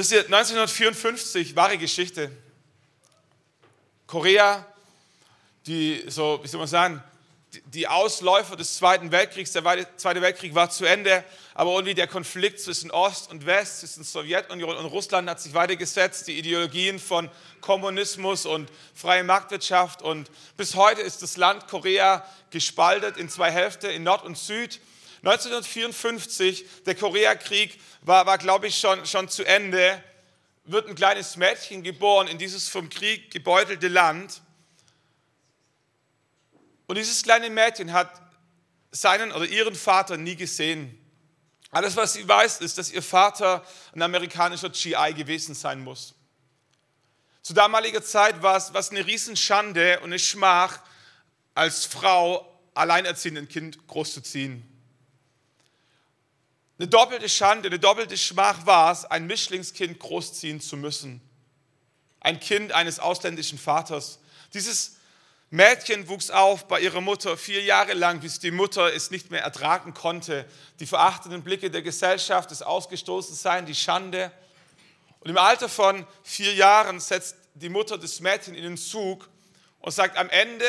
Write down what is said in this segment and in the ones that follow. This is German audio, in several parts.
Wisst ihr, 1954, wahre Geschichte. Korea, die, so, wie soll man sagen, die Ausläufer des Zweiten Weltkriegs, der Zweite Weltkrieg war zu Ende, aber irgendwie der Konflikt zwischen Ost und West, zwischen Sowjetunion und Russland hat sich weitergesetzt, die Ideologien von Kommunismus und freie Marktwirtschaft und bis heute ist das Land Korea gespaltet in zwei Hälften, in Nord und Süd. 1954, der Koreakrieg war, war glaube ich, schon, schon zu Ende, wird ein kleines Mädchen geboren in dieses vom Krieg gebeutelte Land. Und dieses kleine Mädchen hat seinen oder ihren Vater nie gesehen. Alles, was sie weiß, ist, dass ihr Vater ein amerikanischer GI gewesen sein muss. Zu damaliger Zeit war es, was eine Riesenschande und eine Schmach, als Frau alleinerziehend ein Kind großzuziehen. Eine doppelte Schande, eine doppelte Schmach war es, ein Mischlingskind großziehen zu müssen. Ein Kind eines ausländischen Vaters. Dieses Mädchen wuchs auf bei ihrer Mutter vier Jahre lang, bis die Mutter es nicht mehr ertragen konnte. Die verachtenden Blicke der Gesellschaft, das Ausgestoßensein, die Schande. Und im Alter von vier Jahren setzt die Mutter das Mädchen in den Zug und sagt, am Ende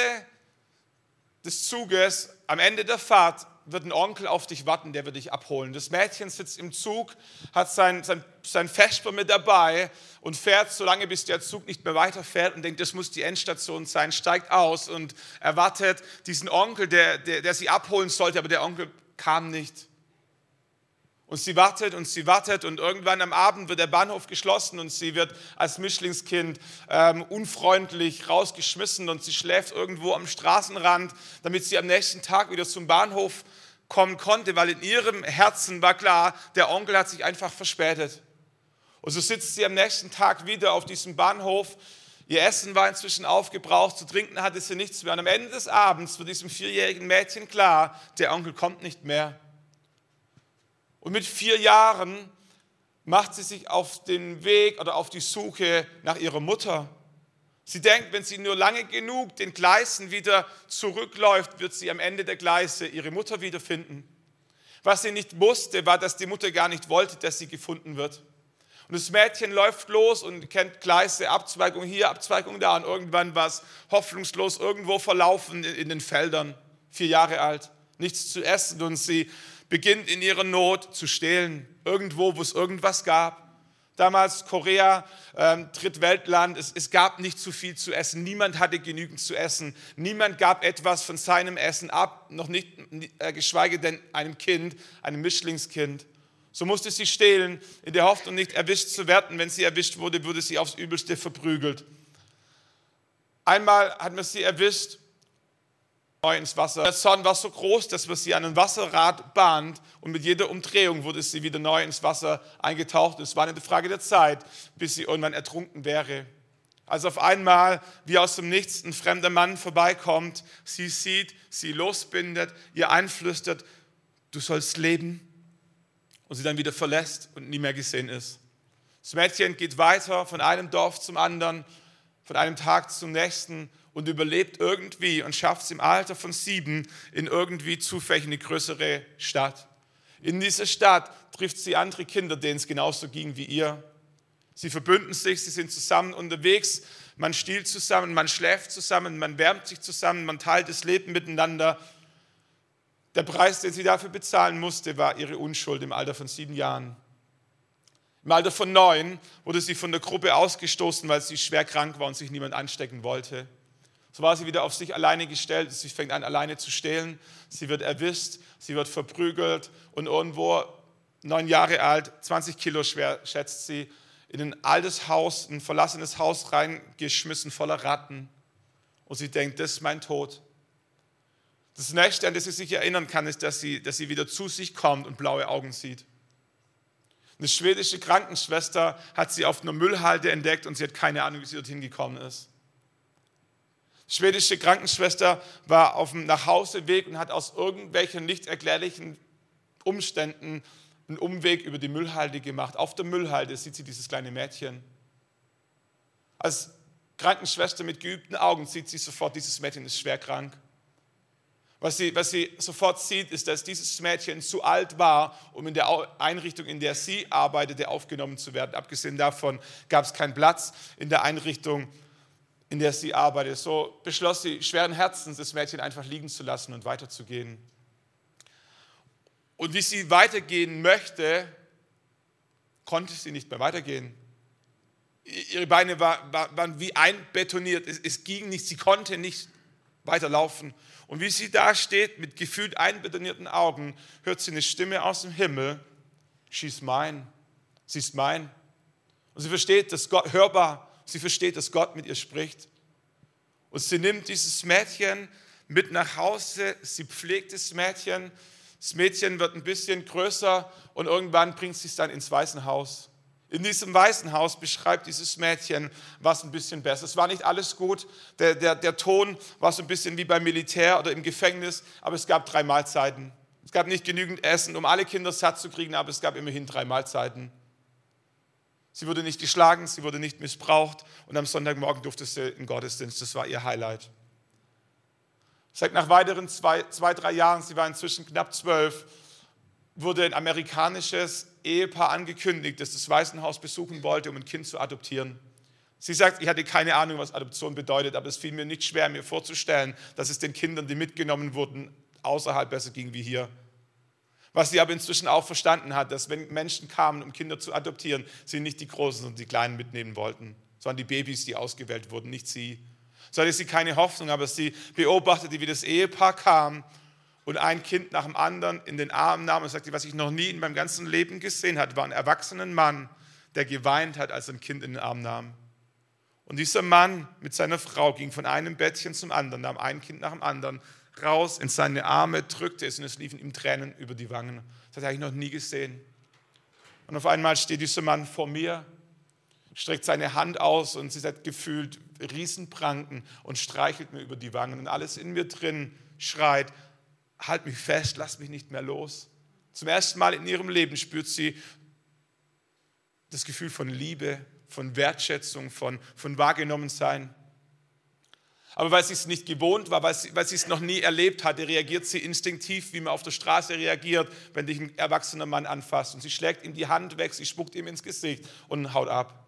des Zuges, am Ende der Fahrt, wird ein Onkel auf dich warten, der wird dich abholen. Das Mädchen sitzt im Zug, hat sein, sein, sein Vesper mit dabei und fährt so lange, bis der Zug nicht mehr weiterfährt und denkt, das muss die Endstation sein, steigt aus und erwartet diesen Onkel, der, der, der sie abholen sollte, aber der Onkel kam nicht. Und sie wartet und sie wartet und irgendwann am Abend wird der Bahnhof geschlossen und sie wird als Mischlingskind ähm, unfreundlich rausgeschmissen und sie schläft irgendwo am Straßenrand, damit sie am nächsten Tag wieder zum Bahnhof kommen konnte, weil in ihrem Herzen war klar, der Onkel hat sich einfach verspätet. Und so sitzt sie am nächsten Tag wieder auf diesem Bahnhof. Ihr Essen war inzwischen aufgebraucht, zu trinken hatte sie nichts mehr. Und am Ende des Abends wird diesem vierjährigen Mädchen klar, der Onkel kommt nicht mehr. Und mit vier Jahren macht sie sich auf den Weg oder auf die Suche nach ihrer Mutter. Sie denkt, wenn sie nur lange genug den Gleisen wieder zurückläuft, wird sie am Ende der Gleise ihre Mutter wiederfinden. Was sie nicht wusste, war, dass die Mutter gar nicht wollte, dass sie gefunden wird. Und das Mädchen läuft los und kennt Gleise, Abzweigung hier, Abzweigung da. Und irgendwann war es hoffnungslos irgendwo verlaufen in den Feldern, vier Jahre alt, nichts zu essen. Und sie beginnt in ihrer Not zu stehlen, irgendwo, wo es irgendwas gab. Damals Korea, ähm, Drittweltland, es, es gab nicht zu viel zu essen, niemand hatte genügend zu essen, niemand gab etwas von seinem Essen ab, noch nicht, äh, geschweige denn einem Kind, einem Mischlingskind. So musste sie stehlen, in der Hoffnung, nicht erwischt zu werden. Wenn sie erwischt wurde, wurde sie aufs Übelste verprügelt. Einmal hat man sie erwischt neu ins Wasser. Der Zorn war so groß, dass man sie an ein Wasserrad bahnt und mit jeder Umdrehung wurde sie wieder neu ins Wasser eingetaucht. Es war eine Frage der Zeit, bis sie irgendwann ertrunken wäre. Als auf einmal, wie aus dem Nichts, ein fremder Mann vorbeikommt, sie sieht, sie losbindet, ihr einflüstert, du sollst leben und sie dann wieder verlässt und nie mehr gesehen ist. Das Mädchen geht weiter von einem Dorf zum anderen, von einem Tag zum nächsten und überlebt irgendwie und schafft es im Alter von sieben in irgendwie zufällig eine größere Stadt. In dieser Stadt trifft sie andere Kinder, denen es genauso ging wie ihr. Sie verbünden sich, sie sind zusammen unterwegs, man stiehlt zusammen, man schläft zusammen, man wärmt sich zusammen, man teilt das Leben miteinander. Der Preis, den sie dafür bezahlen musste, war ihre Unschuld im Alter von sieben Jahren. Im Alter von neun wurde sie von der Gruppe ausgestoßen, weil sie schwer krank war und sich niemand anstecken wollte. So war sie wieder auf sich alleine gestellt. Sie fängt an, alleine zu stehlen. Sie wird erwischt, sie wird verprügelt und irgendwo neun Jahre alt, 20 Kilo schwer, schätzt sie, in ein altes Haus, ein verlassenes Haus reingeschmissen voller Ratten. Und sie denkt, das ist mein Tod. Das Nächste, an das sie sich erinnern kann, ist, dass sie, dass sie wieder zu sich kommt und blaue Augen sieht. Eine schwedische Krankenschwester hat sie auf einer Müllhalde entdeckt und sie hat keine Ahnung, wie sie dorthin gekommen ist schwedische Krankenschwester war auf dem Nachhauseweg und hat aus irgendwelchen nicht erklärlichen Umständen einen Umweg über die Müllhalde gemacht. Auf der Müllhalde sieht sie dieses kleine Mädchen. Als Krankenschwester mit geübten Augen sieht sie sofort, dieses Mädchen ist schwer krank. Was sie, was sie sofort sieht, ist, dass dieses Mädchen zu alt war, um in der Einrichtung, in der sie arbeitete, aufgenommen zu werden. Abgesehen davon gab es keinen Platz in der Einrichtung, in der sie arbeitete. So beschloss sie schweren Herzens, das Mädchen einfach liegen zu lassen und weiterzugehen. Und wie sie weitergehen möchte, konnte sie nicht mehr weitergehen. Ihre Beine waren wie einbetoniert. Es ging nicht, sie konnte nicht weiterlaufen. Und wie sie da steht mit gefühlt einbetonierten Augen, hört sie eine Stimme aus dem Himmel. She's mine. Sie ist mein. Und sie versteht, dass Gott hörbar, sie versteht, dass Gott mit ihr spricht. Und sie nimmt dieses Mädchen mit nach Hause, sie pflegt das Mädchen. Das Mädchen wird ein bisschen größer und irgendwann bringt sie es dann ins Waisenhaus. In diesem Waisenhaus beschreibt dieses Mädchen was ein bisschen besser. Es war nicht alles gut. Der, der, der Ton war so ein bisschen wie beim Militär oder im Gefängnis, aber es gab drei Mahlzeiten. Es gab nicht genügend Essen, um alle Kinder satt zu kriegen, aber es gab immerhin drei Mahlzeiten. Sie wurde nicht geschlagen, sie wurde nicht missbraucht und am Sonntagmorgen durfte sie in Gottesdienst. Das war ihr Highlight. Seit nach weiteren zwei, zwei, drei Jahren, sie war inzwischen knapp zwölf, wurde ein amerikanisches Ehepaar angekündigt, das das Waisenhaus besuchen wollte, um ein Kind zu adoptieren. Sie sagt, ich hatte keine Ahnung, was Adoption bedeutet, aber es fiel mir nicht schwer, mir vorzustellen, dass es den Kindern, die mitgenommen wurden, außerhalb besser ging wie hier. Was sie aber inzwischen auch verstanden hat, dass wenn Menschen kamen, um Kinder zu adoptieren, sie nicht die Großen und die Kleinen mitnehmen wollten, sondern die Babys, die ausgewählt wurden, nicht sie. So hatte sie keine Hoffnung, aber sie beobachtete, wie das Ehepaar kam und ein Kind nach dem anderen in den Arm nahm und sagte, was ich noch nie in meinem ganzen Leben gesehen hatte, war ein erwachsener Mann, der geweint hat, als er ein Kind in den Arm nahm. Und dieser Mann mit seiner Frau ging von einem Bettchen zum anderen, nahm ein Kind nach dem anderen raus in seine Arme, drückte es und es liefen ihm Tränen über die Wangen. Das hatte ich noch nie gesehen. Und auf einmal steht dieser Mann vor mir, streckt seine Hand aus und sie hat gefühlt Riesenpranken und streichelt mir über die Wangen. Und alles in mir drin schreit, halt mich fest, lass mich nicht mehr los. Zum ersten Mal in ihrem Leben spürt sie das Gefühl von Liebe, von Wertschätzung, von, von Wahrgenommensein. Aber weil sie es nicht gewohnt war, weil sie, weil sie es noch nie erlebt hatte, reagiert sie instinktiv, wie man auf der Straße reagiert, wenn dich ein erwachsener Mann anfasst. Und sie schlägt ihm die Hand weg, sie spuckt ihm ins Gesicht und haut ab.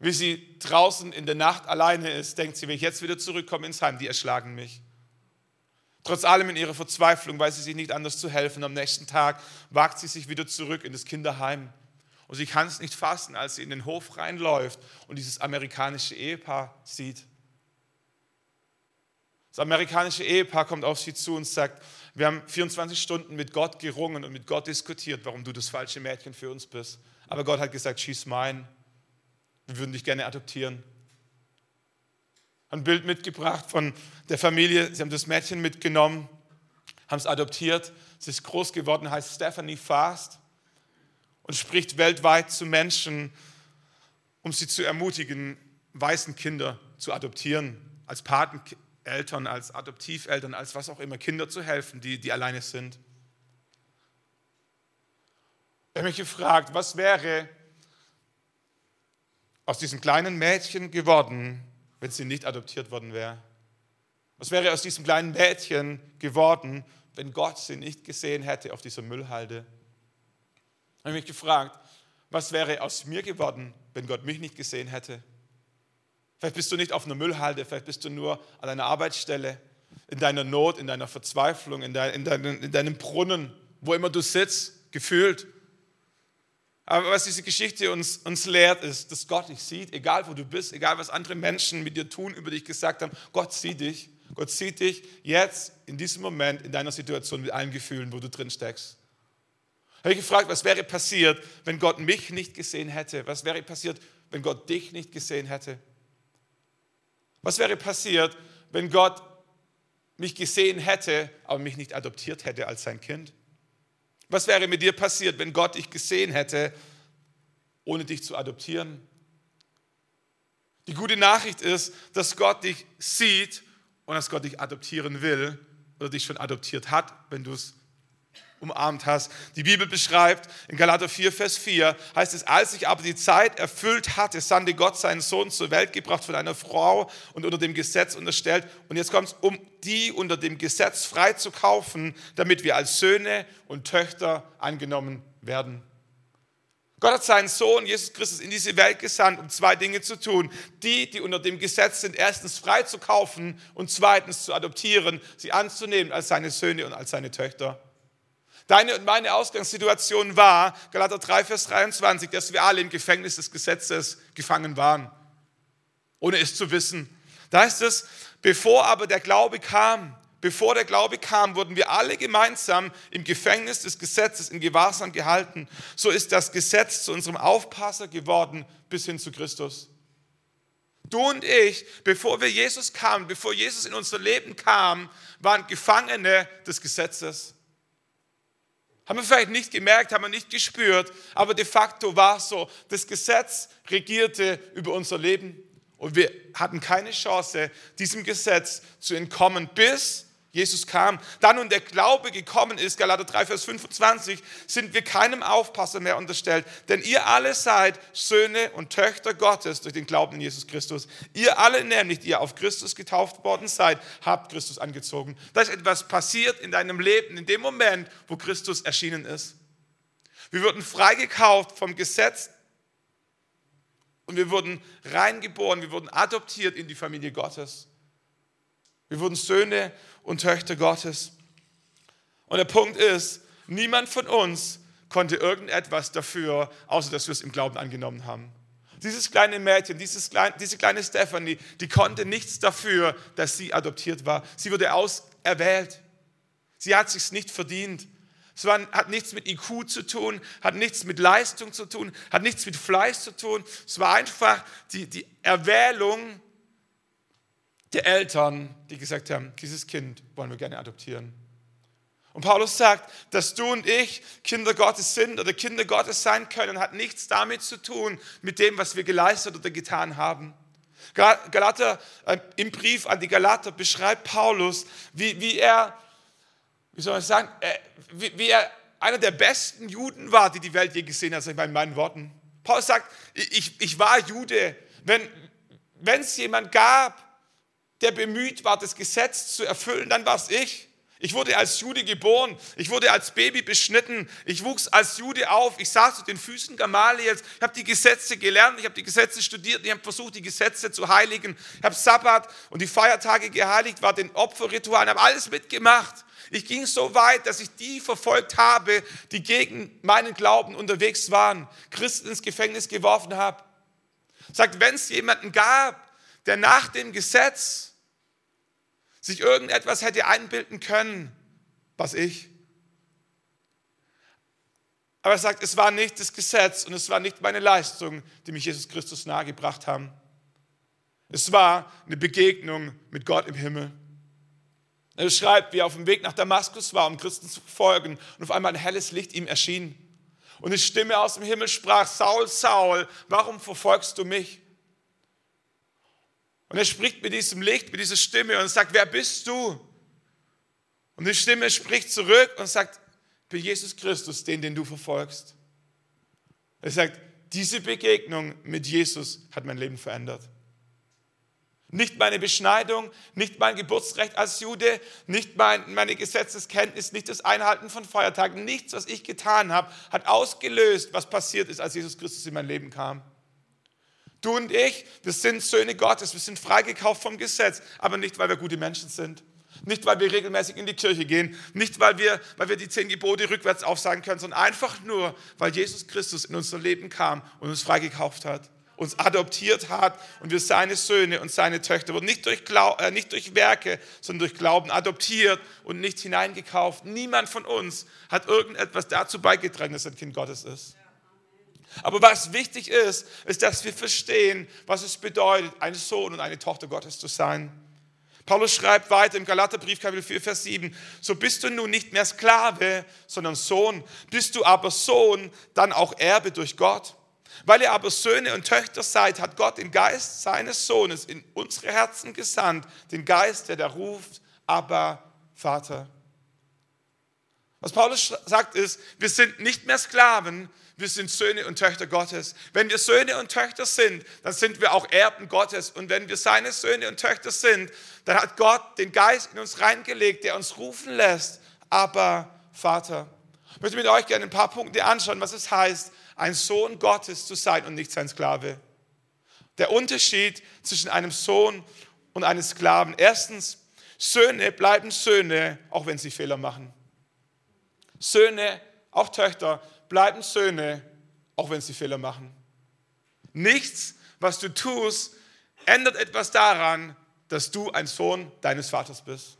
Wie sie draußen in der Nacht alleine ist, denkt sie, wenn ich jetzt wieder zurückkomme ins Heim, die erschlagen mich. Trotz allem in ihrer Verzweiflung weiß sie sich nicht anders zu helfen. Am nächsten Tag wagt sie sich wieder zurück in das Kinderheim. Und sie kann es nicht fassen, als sie in den Hof reinläuft und dieses amerikanische Ehepaar sieht. Das amerikanische Ehepaar kommt auf sie zu und sagt, wir haben 24 Stunden mit Gott gerungen und mit Gott diskutiert, warum du das falsche Mädchen für uns bist. Aber Gott hat gesagt, schieß mein. Wir würden dich gerne adoptieren ein Bild mitgebracht von der Familie. Sie haben das Mädchen mitgenommen, haben es adoptiert. Sie ist groß geworden, heißt Stephanie Fast und spricht weltweit zu Menschen, um sie zu ermutigen, weißen Kinder zu adoptieren, als Pateneltern, als Adoptiveltern, als was auch immer, Kinder zu helfen, die, die alleine sind. Ich habe mich gefragt, was wäre aus diesem kleinen Mädchen geworden, wenn sie nicht adoptiert worden wäre? Was wäre aus diesem kleinen Mädchen geworden, wenn Gott sie nicht gesehen hätte auf dieser Müllhalde? Ich habe mich gefragt, was wäre aus mir geworden, wenn Gott mich nicht gesehen hätte? Vielleicht bist du nicht auf einer Müllhalde, vielleicht bist du nur an einer Arbeitsstelle, in deiner Not, in deiner Verzweiflung, in, dein, in, dein, in deinem Brunnen, wo immer du sitzt, gefühlt. Aber was diese Geschichte uns, uns lehrt, ist, dass Gott dich sieht, egal wo du bist, egal was andere Menschen mit dir tun, über dich gesagt haben. Gott sieht dich. Gott sieht dich jetzt in diesem Moment in deiner Situation mit allen Gefühlen, wo du drin steckst. Ich habe gefragt, was wäre passiert, wenn Gott mich nicht gesehen hätte? Was wäre passiert, wenn Gott dich nicht gesehen hätte? Was wäre passiert, wenn Gott mich gesehen hätte, aber mich nicht adoptiert hätte als sein Kind? Was wäre mit dir passiert, wenn Gott dich gesehen hätte, ohne dich zu adoptieren? Die gute Nachricht ist, dass Gott dich sieht und dass Gott dich adoptieren will oder dich schon adoptiert hat, wenn du es umarmt hast. Die Bibel beschreibt in Galater 4, Vers 4, heißt es, als sich aber die Zeit erfüllt hatte, sandte Gott seinen Sohn zur Welt gebracht von einer Frau und unter dem Gesetz unterstellt. Und jetzt kommt es, um die unter dem Gesetz frei zu kaufen, damit wir als Söhne und Töchter angenommen werden. Gott hat seinen Sohn Jesus Christus in diese Welt gesandt, um zwei Dinge zu tun. Die, die unter dem Gesetz sind, erstens frei zu kaufen und zweitens zu adoptieren, sie anzunehmen als seine Söhne und als seine Töchter. Deine und meine Ausgangssituation war, Galater 3, Vers 23, dass wir alle im Gefängnis des Gesetzes gefangen waren, ohne es zu wissen. Da heißt es, bevor aber der Glaube kam, bevor der Glaube kam, wurden wir alle gemeinsam im Gefängnis des Gesetzes in Gewahrsam gehalten. So ist das Gesetz zu unserem Aufpasser geworden bis hin zu Christus. Du und ich, bevor wir Jesus kamen, bevor Jesus in unser Leben kam, waren Gefangene des Gesetzes. Haben wir vielleicht nicht gemerkt, haben wir nicht gespürt, aber de facto war es so. Das Gesetz regierte über unser Leben und wir hatten keine Chance, diesem Gesetz zu entkommen, bis Jesus kam. Dann und der Glaube gekommen ist, Galater 3, Vers 25, sind wir keinem Aufpasser mehr unterstellt, denn ihr alle seid Söhne und Töchter Gottes durch den Glauben in Jesus Christus. Ihr alle nämlich, die ihr auf Christus getauft worden seid, habt Christus angezogen. Da ist etwas passiert in deinem Leben, in dem Moment, wo Christus erschienen ist. Wir wurden freigekauft vom Gesetz und wir wurden reingeboren, wir wurden adoptiert in die Familie Gottes. Wir wurden Söhne und Töchter Gottes. Und der Punkt ist, niemand von uns konnte irgendetwas dafür, außer dass wir es im Glauben angenommen haben. Dieses kleine Mädchen, dieses kleine, diese kleine Stephanie, die konnte nichts dafür, dass sie adoptiert war. Sie wurde auserwählt. Sie hat sich nicht verdient. Es war, hat nichts mit IQ zu tun, hat nichts mit Leistung zu tun, hat nichts mit Fleiß zu tun. Es war einfach die, die Erwählung der Eltern, die gesagt haben, dieses Kind wollen wir gerne adoptieren. Und Paulus sagt, dass du und ich Kinder Gottes sind oder Kinder Gottes sein können, hat nichts damit zu tun, mit dem, was wir geleistet oder getan haben. Galater, äh, Im Brief an die Galater beschreibt Paulus, wie, wie er, wie soll man sagen, äh, wie, wie, er einer der besten Juden war, die die Welt je gesehen hat, sag ich mal in meinen Worten. Paulus sagt, ich, ich war Jude. Wenn es jemand gab, der bemüht war, das Gesetz zu erfüllen, dann war es ich. Ich wurde als Jude geboren, ich wurde als Baby beschnitten, ich wuchs als Jude auf, ich saß zu den Füßen Gamaliels, ich habe die Gesetze gelernt, ich habe die Gesetze studiert, ich habe versucht, die Gesetze zu heiligen, ich habe Sabbat und die Feiertage geheiligt, war den Opferritualen, habe alles mitgemacht. Ich ging so weit, dass ich die verfolgt habe, die gegen meinen Glauben unterwegs waren, Christen ins Gefängnis geworfen habe. Sagt, wenn es jemanden gab, der nach dem Gesetz sich irgendetwas hätte einbilden können, was ich. Aber er sagt, es war nicht das Gesetz und es war nicht meine Leistung, die mich Jesus Christus nahegebracht haben. Es war eine Begegnung mit Gott im Himmel. Er beschreibt, wie er auf dem Weg nach Damaskus war, um Christen zu folgen und auf einmal ein helles Licht ihm erschien. Und eine Stimme aus dem Himmel sprach, Saul, Saul, warum verfolgst du mich? Und er spricht mit diesem Licht, mit dieser Stimme und sagt, wer bist du? Und die Stimme spricht zurück und sagt, ich bin Jesus Christus, den, den du verfolgst. Er sagt, diese Begegnung mit Jesus hat mein Leben verändert. Nicht meine Beschneidung, nicht mein Geburtsrecht als Jude, nicht mein, meine Gesetzeskenntnis, nicht das Einhalten von Feiertagen, nichts, was ich getan habe, hat ausgelöst, was passiert ist, als Jesus Christus in mein Leben kam. Du und ich, wir sind Söhne Gottes, wir sind freigekauft vom Gesetz, aber nicht, weil wir gute Menschen sind. Nicht, weil wir regelmäßig in die Kirche gehen, nicht, weil wir, weil wir die zehn Gebote rückwärts aufsagen können, sondern einfach nur, weil Jesus Christus in unser Leben kam und uns freigekauft hat, uns adoptiert hat und wir seine Söhne und seine Töchter wurden. Nicht durch, Glaub, äh, nicht durch Werke, sondern durch Glauben adoptiert und nicht hineingekauft. Niemand von uns hat irgendetwas dazu beigetragen, dass er ein Kind Gottes ist. Aber was wichtig ist, ist, dass wir verstehen, was es bedeutet, ein Sohn und eine Tochter Gottes zu sein. Paulus schreibt weiter im Galaterbrief Kapitel 4, Vers 7, so bist du nun nicht mehr Sklave, sondern Sohn. Bist du aber Sohn, dann auch Erbe durch Gott. Weil ihr aber Söhne und Töchter seid, hat Gott den Geist seines Sohnes in unsere Herzen gesandt, den Geist, der da ruft, aber Vater. Was Paulus sagt ist, wir sind nicht mehr Sklaven, wir sind Söhne und Töchter Gottes. Wenn wir Söhne und Töchter sind, dann sind wir auch Erben Gottes. Und wenn wir seine Söhne und Töchter sind, dann hat Gott den Geist in uns reingelegt, der uns rufen lässt, aber Vater. Ich möchte mit euch gerne ein paar Punkte anschauen, was es heißt, ein Sohn Gottes zu sein und nicht sein Sklave. Der Unterschied zwischen einem Sohn und einem Sklaven. Erstens, Söhne bleiben Söhne, auch wenn sie Fehler machen. Söhne, auch Töchter, bleiben Söhne, auch wenn sie Fehler machen. Nichts, was du tust, ändert etwas daran, dass du ein Sohn deines Vaters bist.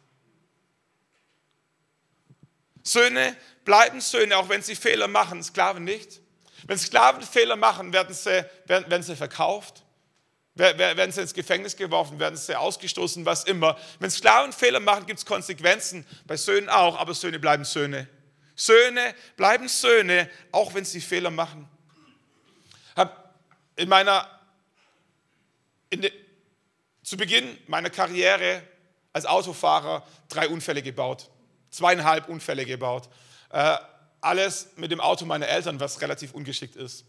Söhne bleiben Söhne, auch wenn sie Fehler machen, Sklaven nicht. Wenn Sklaven Fehler machen, werden sie, werden, werden sie verkauft, werden sie ins Gefängnis geworfen, werden sie ausgestoßen, was immer. Wenn Sklaven Fehler machen, gibt es Konsequenzen, bei Söhnen auch, aber Söhne bleiben Söhne. Söhne bleiben Söhne, auch wenn sie Fehler machen. Hab in meiner, in de, zu Beginn meiner Karriere als Autofahrer drei Unfälle gebaut, zweieinhalb Unfälle gebaut. Äh, alles mit dem Auto meiner Eltern, was relativ ungeschickt ist.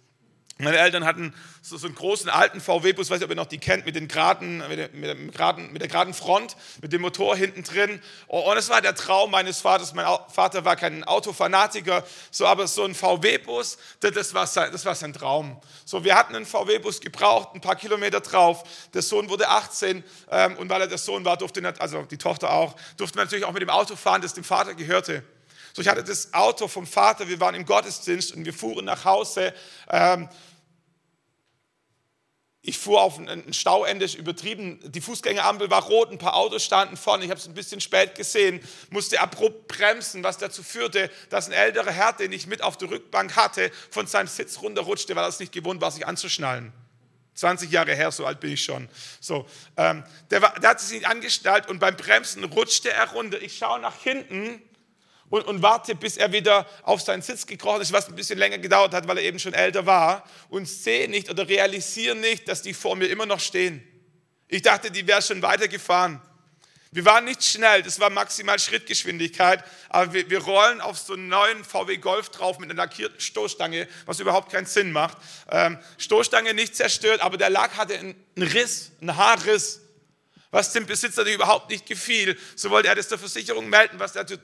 Meine Eltern hatten so, einen großen alten VW-Bus, weiß nicht, ob ihr noch die kennt, mit, den geraden, mit, der, mit, dem geraden, mit der geraden Front, mit dem Motor hinten drin. Und es war der Traum meines Vaters. Mein Vater war kein Autofanatiker, so, aber so ein VW-Bus, das, war sein, das war sein Traum. So, wir hatten einen VW-Bus gebraucht, ein paar Kilometer drauf. Der Sohn wurde 18 ähm, und weil er der Sohn war, durfte, also die Tochter auch, durfte natürlich auch mit dem Auto fahren, das dem Vater gehörte. So, ich hatte das Auto vom Vater, wir waren im Gottesdienst und wir fuhren nach Hause. Ähm, ich fuhr auf ein Stauende, übertrieben. Die Fußgängerampel war rot, ein paar Autos standen vorne. Ich habe es ein bisschen spät gesehen, musste abrupt bremsen, was dazu führte, dass ein älterer Herr, den ich mit auf der Rückbank hatte, von seinem Sitz runterrutschte, weil er es nicht gewohnt war, sich anzuschnallen. 20 Jahre her, so alt bin ich schon. So, ähm, der, war, der hat sich nicht angeschnallt und beim Bremsen rutschte er runter. Ich schaue nach hinten und, und warte, bis er wieder auf seinen Sitz gekrochen ist, was ein bisschen länger gedauert hat, weil er eben schon älter war, und sehe nicht oder realisiere nicht, dass die vor mir immer noch stehen. Ich dachte, die wäre schon weitergefahren. Wir waren nicht schnell, das war maximal Schrittgeschwindigkeit, aber wir, wir, rollen auf so einen neuen VW Golf drauf mit einer lackierten Stoßstange, was überhaupt keinen Sinn macht. Ähm, Stoßstange nicht zerstört, aber der Lack hatte einen Riss, einen Haarriss, was dem Besitzer überhaupt nicht gefiel. So wollte er das der Versicherung melden, was dazu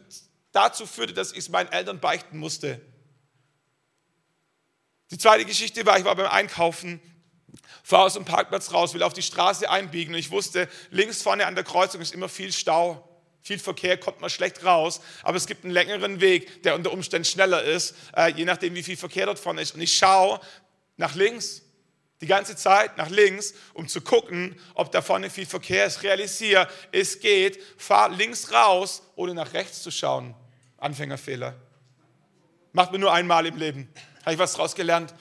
dazu führte, dass ich es meinen Eltern beichten musste. Die zweite Geschichte war, ich war beim Einkaufen, fahre aus dem Parkplatz raus, will auf die Straße einbiegen und ich wusste, links vorne an der Kreuzung ist immer viel Stau. Viel Verkehr kommt man schlecht raus, aber es gibt einen längeren Weg, der unter Umständen schneller ist, äh, je nachdem, wie viel Verkehr dort vorne ist. Und ich schaue nach links, die ganze Zeit nach links, um zu gucken, ob da vorne viel Verkehr ist. Realisiere, es geht, fahr links raus, ohne nach rechts zu schauen. Anfängerfehler. Macht man nur einmal im Leben. Habe ich was draus gelernt.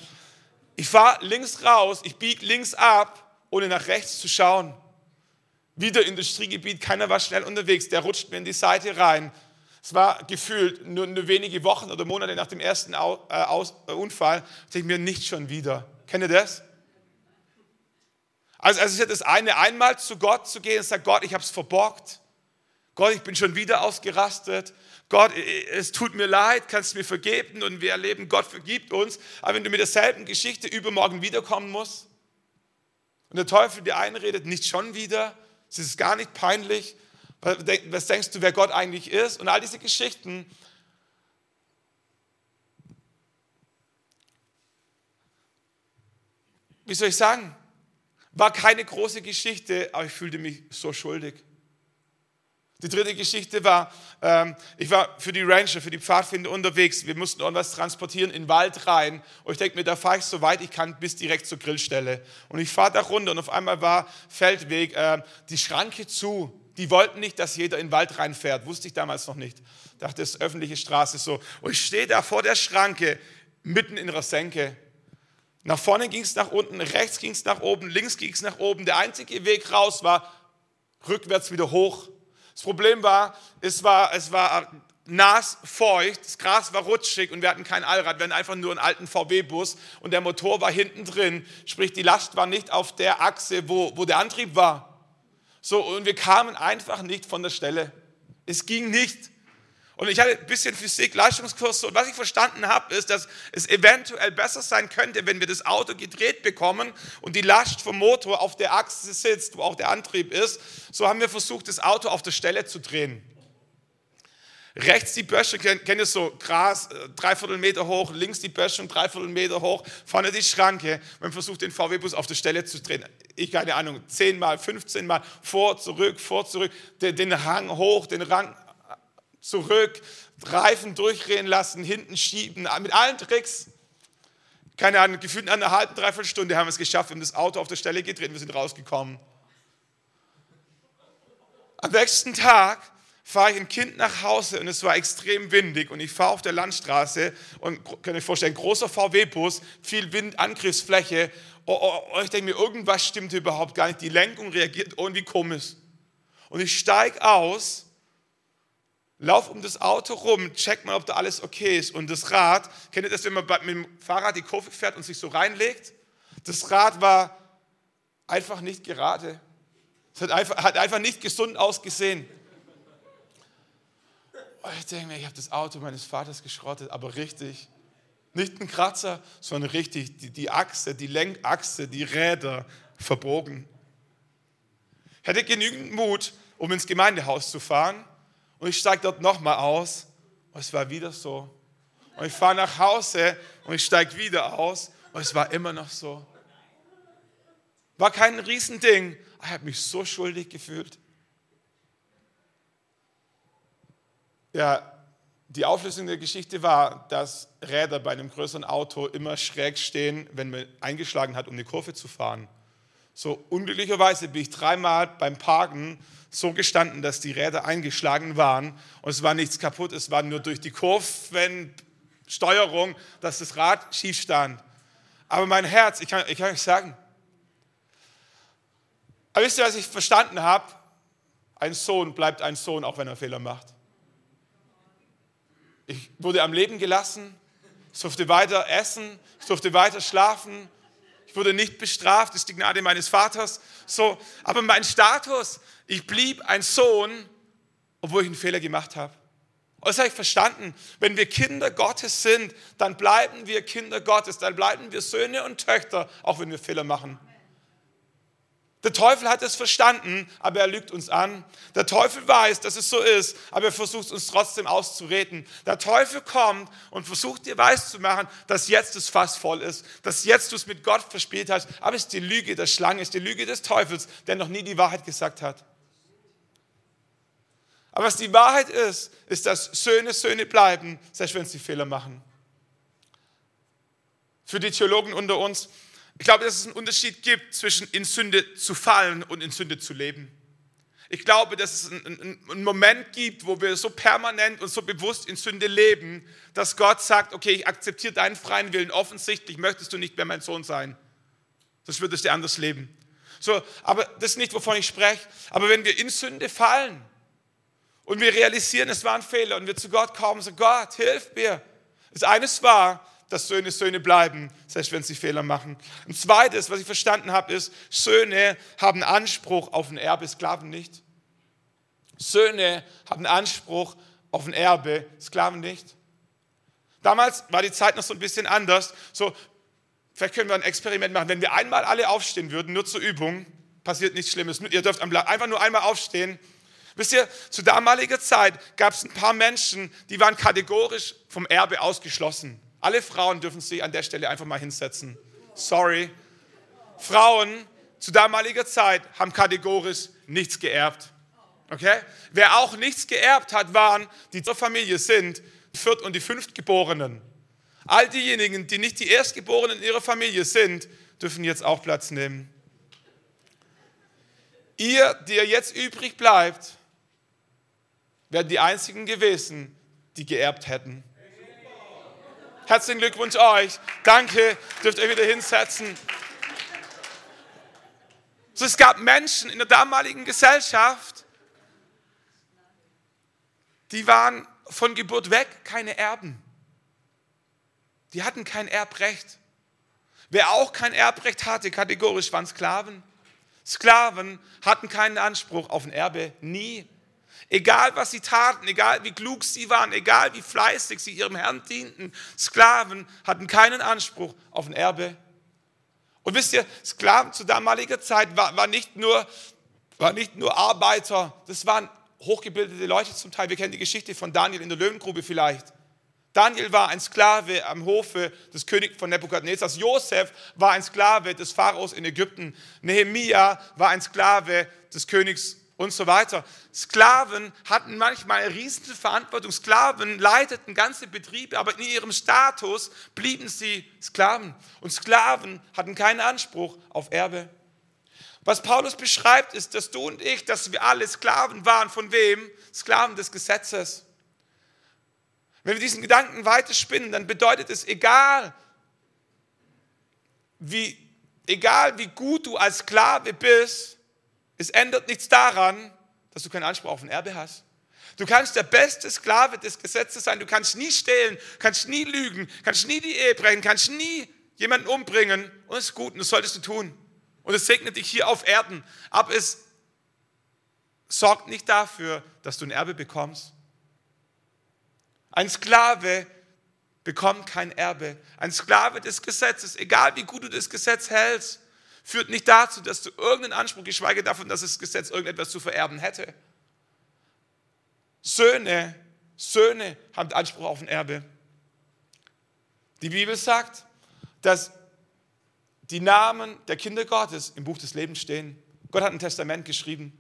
Ich fahre links raus, ich biege links ab, ohne nach rechts zu schauen. Wieder Industriegebiet, keiner war schnell unterwegs, der rutscht mir in die Seite rein. Es war gefühlt nur, nur wenige Wochen oder Monate nach dem ersten Au, äh, Aus, äh, Unfall, dachte ich mir nicht schon wieder. Kennt ihr das? Also, also ist das eine, einmal zu Gott zu gehen und sagen, Gott, ich habe es verborgt. Gott, ich bin schon wieder ausgerastet. Gott, es tut mir leid, kannst du mir vergeben und wir erleben, Gott vergibt uns. Aber wenn du mit derselben Geschichte übermorgen wiederkommen musst und der Teufel dir einredet, nicht schon wieder, es ist gar nicht peinlich, was denkst du, wer Gott eigentlich ist und all diese Geschichten. Wie soll ich sagen? War keine große Geschichte, aber ich fühlte mich so schuldig. Die dritte Geschichte war, ähm, ich war für die Ranger, für die Pfadfinder unterwegs. Wir mussten irgendwas transportieren in den Wald rein. Und ich denke mir, da fahre ich so weit ich kann bis direkt zur Grillstelle. Und ich fahre da runter und auf einmal war Feldweg, äh, die Schranke zu. Die wollten nicht, dass jeder in den Wald reinfährt. Wusste ich damals noch nicht. Ich dachte, das ist öffentliche Straße so. Und ich stehe da vor der Schranke, mitten in einer Senke. Nach vorne ging es nach unten, rechts ging es nach oben, links ging es nach oben. Der einzige Weg raus war rückwärts wieder hoch das Problem war, es war, es war nass, feucht, das Gras war rutschig und wir hatten kein Allrad, wir hatten einfach nur einen alten VW-Bus und der Motor war hinten drin, sprich die Last war nicht auf der Achse, wo, wo der Antrieb war. So, und wir kamen einfach nicht von der Stelle. Es ging nicht. Und ich hatte ein bisschen Physik, Leistungskurs und was ich verstanden habe, ist, dass es eventuell besser sein könnte, wenn wir das Auto gedreht bekommen und die Last vom Motor auf der Achse sitzt, wo auch der Antrieb ist. So haben wir versucht, das Auto auf der Stelle zu drehen. Rechts die Böschung, kennt ihr so, Gras, äh, dreiviertel Meter hoch, links die Böschung, dreiviertel Meter hoch, vorne die Schranke. Man versucht, den VW-Bus auf der Stelle zu drehen. Ich keine Ahnung, 10 mal, 15 mal, vor, zurück, vor, zurück, den, den Hang hoch, den Rang zurück, Reifen durchdrehen lassen, hinten schieben, mit allen Tricks. Keine Ahnung, gefühlt in einer halben, dreiviertel Stunde haben wir es geschafft, wir haben das Auto auf der Stelle gedreht, wir sind rausgekommen. Am nächsten Tag fahre ich ein Kind nach Hause und es war extrem windig und ich fahre auf der Landstraße und könnt euch vorstellen, großer VW-Bus, viel Wind, Angriffsfläche. Oh, oh, oh, ich denke mir, irgendwas stimmt überhaupt gar nicht. Die Lenkung reagiert irgendwie komisch. Und ich steige aus, laufe um das Auto rum, check mal, ob da alles okay ist. Und das Rad, kennt ihr das, wenn man mit dem Fahrrad die Kurve fährt und sich so reinlegt? Das Rad war einfach nicht gerade. Es hat einfach, hat einfach nicht gesund ausgesehen. Und ich denke mir, ich habe das Auto meines Vaters geschrottet, aber richtig. Nicht ein Kratzer, sondern richtig die, die Achse, die Lenkachse, die Räder verbogen. Ich hatte genügend Mut, um ins Gemeindehaus zu fahren. Und ich steige dort nochmal aus. Und es war wieder so. Und ich fahre nach Hause und ich steige wieder aus. Und es war immer noch so. War kein Riesending. Ich habe mich so schuldig gefühlt. Ja, die Auflösung der Geschichte war, dass Räder bei einem größeren Auto immer schräg stehen, wenn man eingeschlagen hat, um eine Kurve zu fahren. So unglücklicherweise bin ich dreimal beim Parken so gestanden, dass die Räder eingeschlagen waren und es war nichts kaputt, es war nur durch die Kurvensteuerung, dass das Rad schief stand. Aber mein Herz, ich kann, ich kann euch sagen, aber wisst ihr, was ich verstanden habe? Ein Sohn bleibt ein Sohn, auch wenn er Fehler macht. Ich wurde am Leben gelassen, ich durfte weiter essen, ich durfte weiter schlafen, wurde nicht bestraft, ist die Gnade meines Vaters. So, aber mein Status, ich blieb ein Sohn, obwohl ich einen Fehler gemacht habe. Und das habe ich verstanden. Wenn wir Kinder Gottes sind, dann bleiben wir Kinder Gottes, dann bleiben wir Söhne und Töchter, auch wenn wir Fehler machen. Der Teufel hat es verstanden, aber er lügt uns an. Der Teufel weiß, dass es so ist, aber er versucht uns trotzdem auszureden. Der Teufel kommt und versucht dir weiszumachen, dass jetzt das Fass voll ist, dass jetzt du es mit Gott verspielt hast. Aber es ist die Lüge der Schlange, es ist die Lüge des Teufels, der noch nie die Wahrheit gesagt hat. Aber was die Wahrheit ist, ist, dass Söhne Söhne bleiben, selbst wenn sie Fehler machen. Für die Theologen unter uns, ich glaube, dass es einen Unterschied gibt zwischen in Sünde zu fallen und in Sünde zu leben. Ich glaube, dass es einen, einen, Moment gibt, wo wir so permanent und so bewusst in Sünde leben, dass Gott sagt, okay, ich akzeptiere deinen freien Willen. Offensichtlich möchtest du nicht mehr mein Sohn sein. Das würdest du anders leben. So, aber das ist nicht, wovon ich spreche. Aber wenn wir in Sünde fallen und wir realisieren, es war ein Fehler und wir zu Gott kommen und sagen, Gott, hilf mir. Das eines war, dass Söhne Söhne bleiben, selbst wenn sie Fehler machen. Ein zweites, was ich verstanden habe, ist, Söhne haben Anspruch auf ein Erbe, Sklaven nicht. Söhne haben Anspruch auf ein Erbe, Sklaven nicht. Damals war die Zeit noch so ein bisschen anders. So, vielleicht können wir ein Experiment machen. Wenn wir einmal alle aufstehen würden, nur zur Übung, passiert nichts Schlimmes. Ihr dürft einfach nur einmal aufstehen. Wisst ihr, zu damaliger Zeit gab es ein paar Menschen, die waren kategorisch vom Erbe ausgeschlossen. Alle Frauen dürfen sich an der Stelle einfach mal hinsetzen. Sorry. Frauen zu damaliger Zeit haben kategorisch nichts geerbt. Okay? Wer auch nichts geerbt hat, waren die zur Familie sind, die Viert- und die Fünftgeborenen. All diejenigen, die nicht die Erstgeborenen in ihrer Familie sind, dürfen jetzt auch Platz nehmen. Ihr, die jetzt übrig bleibt, werden die einzigen gewesen, die geerbt hätten. Herzlichen Glückwunsch euch. Danke, dürft ihr wieder hinsetzen. So, es gab Menschen in der damaligen Gesellschaft, die waren von Geburt weg keine Erben. Die hatten kein Erbrecht. Wer auch kein Erbrecht hatte, kategorisch waren Sklaven. Sklaven hatten keinen Anspruch auf ein Erbe, nie. Egal was sie taten, egal wie klug sie waren, egal wie fleißig sie ihrem Herrn dienten, Sklaven hatten keinen Anspruch auf ein Erbe. Und wisst ihr, Sklaven zu damaliger Zeit war, war, nicht, nur, war nicht nur Arbeiter, das waren hochgebildete Leute zum Teil. Wir kennen die Geschichte von Daniel in der Löwengrube vielleicht. Daniel war ein Sklave am Hofe des Königs von Nebukadnezar. Josef war ein Sklave des Pharaos in Ägypten. Nehemia war ein Sklave des Königs und so weiter. Sklaven hatten manchmal eine riesige Verantwortung. Sklaven leiteten ganze Betriebe, aber in ihrem Status blieben sie Sklaven. Und Sklaven hatten keinen Anspruch auf Erbe. Was Paulus beschreibt, ist, dass du und ich, dass wir alle Sklaven waren. Von wem? Sklaven des Gesetzes. Wenn wir diesen Gedanken weiterspinnen, dann bedeutet es, egal wie, egal wie gut du als Sklave bist, es ändert nichts daran, dass du keinen Anspruch auf ein Erbe hast. Du kannst der beste Sklave des Gesetzes sein, du kannst nie stehlen, kannst nie lügen, kannst nie die Ehe brechen, kannst nie jemanden umbringen und es ist gut und das solltest du tun. Und es segnet dich hier auf Erden, aber es sorgt nicht dafür, dass du ein Erbe bekommst. Ein Sklave bekommt kein Erbe. Ein Sklave des Gesetzes, egal wie gut du das Gesetz hältst, führt nicht dazu, dass du irgendeinen Anspruch, geschweige davon, dass das Gesetz irgendetwas zu vererben hätte. Söhne, Söhne haben Anspruch auf ein Erbe. Die Bibel sagt, dass die Namen der Kinder Gottes im Buch des Lebens stehen. Gott hat ein Testament geschrieben.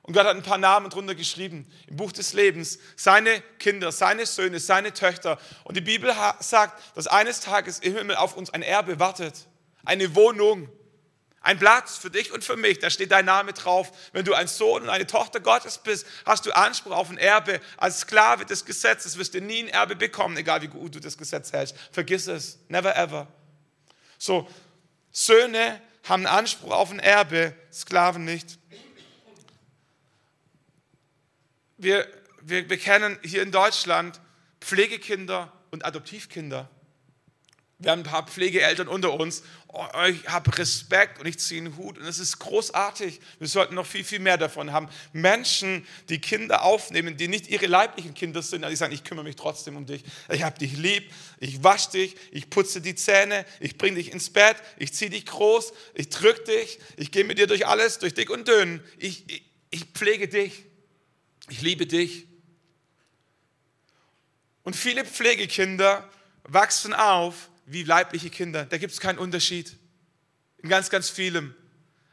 Und Gott hat ein paar Namen drunter geschrieben im Buch des Lebens. Seine Kinder, seine Söhne, seine Töchter. Und die Bibel sagt, dass eines Tages im Himmel auf uns ein Erbe wartet. Eine Wohnung. Ein Platz für dich und für mich. Da steht dein Name drauf. Wenn du ein Sohn und eine Tochter Gottes bist, hast du Anspruch auf ein Erbe. Als Sklave des Gesetzes wirst du nie ein Erbe bekommen, egal wie gut du das Gesetz hältst. Vergiss es. Never ever. So, Söhne haben Anspruch auf ein Erbe, Sklaven nicht. wir, wir, wir kennen hier in Deutschland Pflegekinder und Adoptivkinder. Wir haben ein paar Pflegeeltern unter uns. Oh, ich habe Respekt und ich ziehe einen Hut und es ist großartig. Wir sollten noch viel, viel mehr davon haben. Menschen, die Kinder aufnehmen, die nicht ihre leiblichen Kinder sind, aber die sagen, ich kümmere mich trotzdem um dich. Ich habe dich lieb, ich wasche dich, ich putze die Zähne, ich bringe dich ins Bett, ich ziehe dich groß, ich drücke dich, ich gehe mit dir durch alles, durch dick und dünn. Ich, ich, ich pflege dich ich liebe dich. Und viele Pflegekinder wachsen auf wie leibliche Kinder. Da gibt es keinen Unterschied. In ganz, ganz vielem.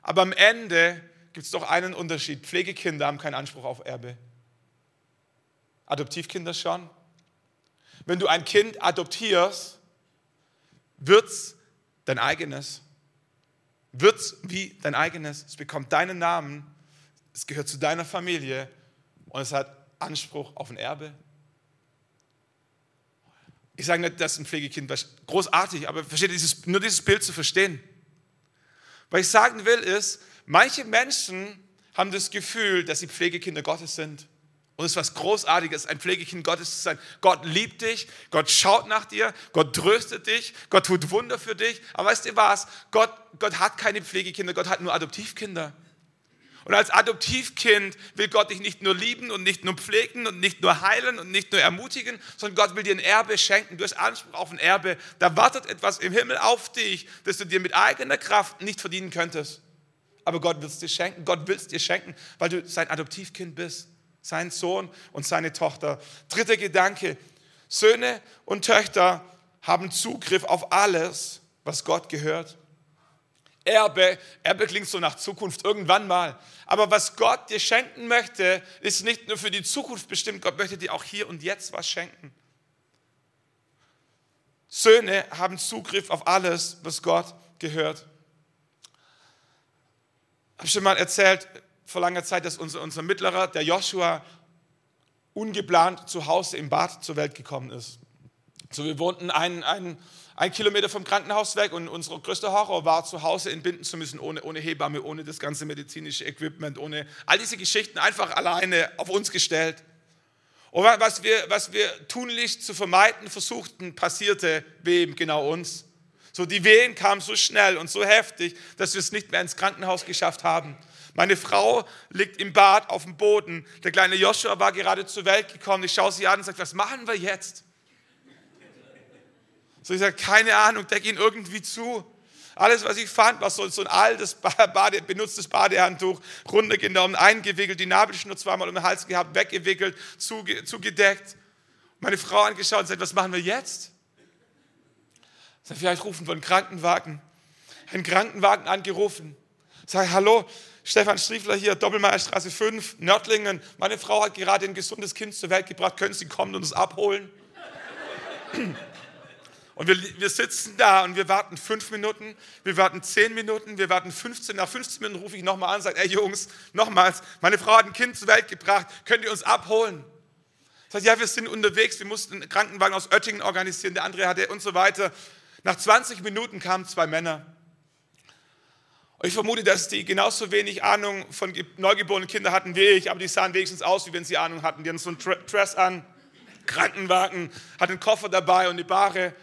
Aber am Ende gibt es doch einen Unterschied. Pflegekinder haben keinen Anspruch auf Erbe. Adoptivkinder schon. Wenn du ein Kind adoptierst, wird es dein eigenes. Wird es wie dein eigenes. Es bekommt deinen Namen. Es gehört zu deiner Familie und es hat Anspruch auf ein Erbe. Ich sage nicht, dass ein Pflegekind was großartig, aber versteht dieses, nur dieses Bild zu verstehen. Was ich sagen will ist, manche Menschen haben das Gefühl, dass sie Pflegekinder Gottes sind. Und es ist was Großartiges, ein Pflegekind Gottes zu sein. Gott liebt dich, Gott schaut nach dir, Gott tröstet dich, Gott tut Wunder für dich. Aber weißt du was? Gott, Gott hat keine Pflegekinder, Gott hat nur Adoptivkinder. Und als Adoptivkind will Gott dich nicht nur lieben und nicht nur pflegen und nicht nur heilen und nicht nur ermutigen, sondern Gott will dir ein Erbe schenken. Du hast Anspruch auf ein Erbe. Da wartet etwas im Himmel auf dich, das du dir mit eigener Kraft nicht verdienen könntest. Aber Gott will es dir schenken. Gott will es dir schenken, weil du sein Adoptivkind bist. Sein Sohn und seine Tochter. Dritter Gedanke. Söhne und Töchter haben Zugriff auf alles, was Gott gehört. Erbe, Erbe klingt so nach Zukunft irgendwann mal. Aber was Gott dir schenken möchte, ist nicht nur für die Zukunft bestimmt, Gott möchte dir auch hier und jetzt was schenken. Söhne haben Zugriff auf alles, was Gott gehört. Ich habe schon mal erzählt vor langer Zeit, dass unser, unser Mittlerer, der Joshua, ungeplant zu Hause im Bad zur Welt gekommen ist. So, wir wohnten einen, einen ein Kilometer vom Krankenhaus weg und unser größter Horror war, zu Hause entbinden zu müssen, ohne, ohne Hebamme, ohne das ganze medizinische Equipment, ohne all diese Geschichten einfach alleine auf uns gestellt. Und was wir, was wir tunlichst zu vermeiden versuchten, passierte wem genau uns. So die Wehen kamen so schnell und so heftig, dass wir es nicht mehr ins Krankenhaus geschafft haben. Meine Frau liegt im Bad auf dem Boden. Der kleine Joshua war gerade zur Welt gekommen. Ich schaue sie an und sage, was machen wir jetzt? So, ich sage, keine Ahnung, deck ihn irgendwie zu. Alles, was ich fand, war so, so ein altes, Bade, benutztes Badehandtuch, runtergenommen, eingewickelt, die Nabelschnur zweimal um den Hals gehabt, weggewickelt, zuge, zugedeckt. Meine Frau angeschaut und sagt, was machen wir jetzt? Sage, vielleicht rufen wir einen Krankenwagen. Einen Krankenwagen angerufen. Sage, hallo, Stefan Striefler hier, Doppelmeierstraße 5, Nördlingen. Meine Frau hat gerade ein gesundes Kind zur Welt gebracht. Können Sie kommen und uns abholen? Und wir, wir sitzen da und wir warten fünf Minuten, wir warten zehn Minuten, wir warten 15. Nach 15 Minuten rufe ich nochmal an und sage, ey Jungs, nochmals, meine Frau hat ein Kind zur Welt gebracht, könnt ihr uns abholen? Sage, ja, wir sind unterwegs, wir mussten einen Krankenwagen aus Oettingen organisieren, der andere hatte und so weiter. Nach 20 Minuten kamen zwei Männer. Und ich vermute, dass die genauso wenig Ahnung von neugeborenen Kindern hatten wie ich, aber die sahen wenigstens aus, wie wenn sie Ahnung hatten. Die hatten so einen Dress an, Krankenwagen, hatten einen Koffer dabei und eine Bahre.